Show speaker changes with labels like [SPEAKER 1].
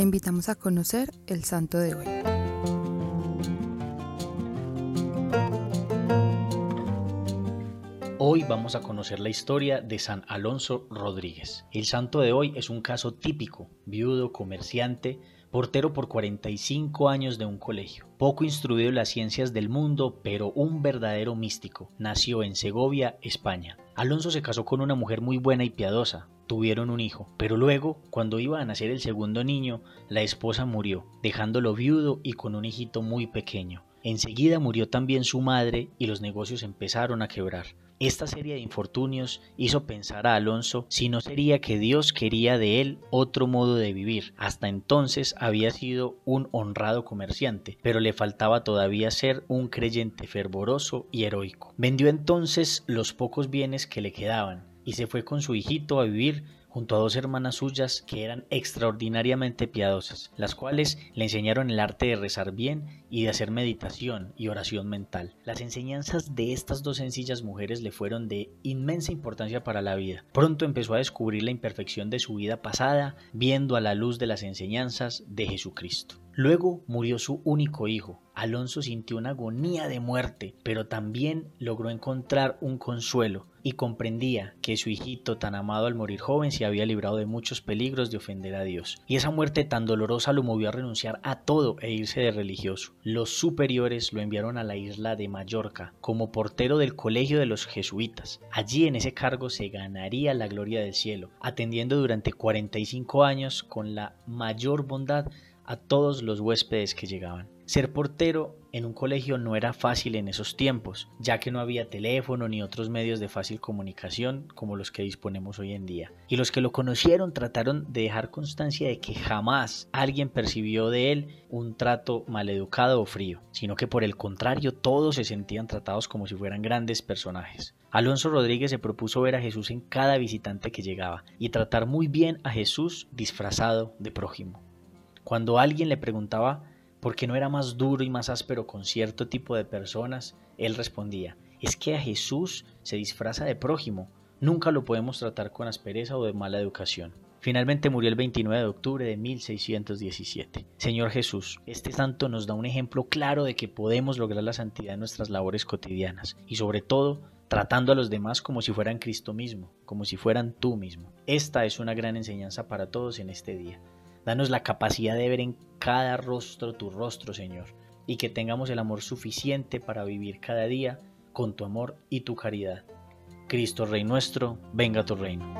[SPEAKER 1] Te invitamos a conocer el santo de hoy.
[SPEAKER 2] Hoy vamos a conocer la historia de San Alonso Rodríguez. El santo de hoy es un caso típico, viudo, comerciante, portero por 45 años de un colegio, poco instruido en las ciencias del mundo, pero un verdadero místico. Nació en Segovia, España. Alonso se casó con una mujer muy buena y piadosa, tuvieron un hijo, pero luego, cuando iba a nacer el segundo niño, la esposa murió, dejándolo viudo y con un hijito muy pequeño. Enseguida murió también su madre y los negocios empezaron a quebrar. Esta serie de infortunios hizo pensar a Alonso si no sería que Dios quería de él otro modo de vivir. Hasta entonces había sido un honrado comerciante, pero le faltaba todavía ser un creyente fervoroso y heroico. Vendió entonces los pocos bienes que le quedaban, y se fue con su hijito a vivir junto a dos hermanas suyas que eran extraordinariamente piadosas, las cuales le enseñaron el arte de rezar bien y de hacer meditación y oración mental. Las enseñanzas de estas dos sencillas mujeres le fueron de inmensa importancia para la vida. Pronto empezó a descubrir la imperfección de su vida pasada, viendo a la luz de las enseñanzas de Jesucristo. Luego murió su único hijo. Alonso sintió una agonía de muerte, pero también logró encontrar un consuelo y comprendía que su hijito tan amado al morir joven se había librado de muchos peligros de ofender a Dios. Y esa muerte tan dolorosa lo movió a renunciar a todo e irse de religioso. Los superiores lo enviaron a la isla de Mallorca como portero del colegio de los jesuitas. Allí en ese cargo se ganaría la gloria del cielo, atendiendo durante 45 años con la mayor bondad a todos los huéspedes que llegaban. Ser portero en un colegio no era fácil en esos tiempos, ya que no había teléfono ni otros medios de fácil comunicación como los que disponemos hoy en día. Y los que lo conocieron trataron de dejar constancia de que jamás alguien percibió de él un trato maleducado o frío, sino que por el contrario todos se sentían tratados como si fueran grandes personajes. Alonso Rodríguez se propuso ver a Jesús en cada visitante que llegaba y tratar muy bien a Jesús disfrazado de prójimo. Cuando alguien le preguntaba por qué no era más duro y más áspero con cierto tipo de personas, él respondía, es que a Jesús se disfraza de prójimo, nunca lo podemos tratar con aspereza o de mala educación. Finalmente murió el 29 de octubre de 1617. Señor Jesús, este santo nos da un ejemplo claro de que podemos lograr la santidad en nuestras labores cotidianas y sobre todo tratando a los demás como si fueran Cristo mismo, como si fueran tú mismo. Esta es una gran enseñanza para todos en este día. Danos la capacidad de ver en cada rostro tu rostro, Señor, y que tengamos el amor suficiente para vivir cada día con tu amor y tu caridad. Cristo Rey nuestro, venga tu reino.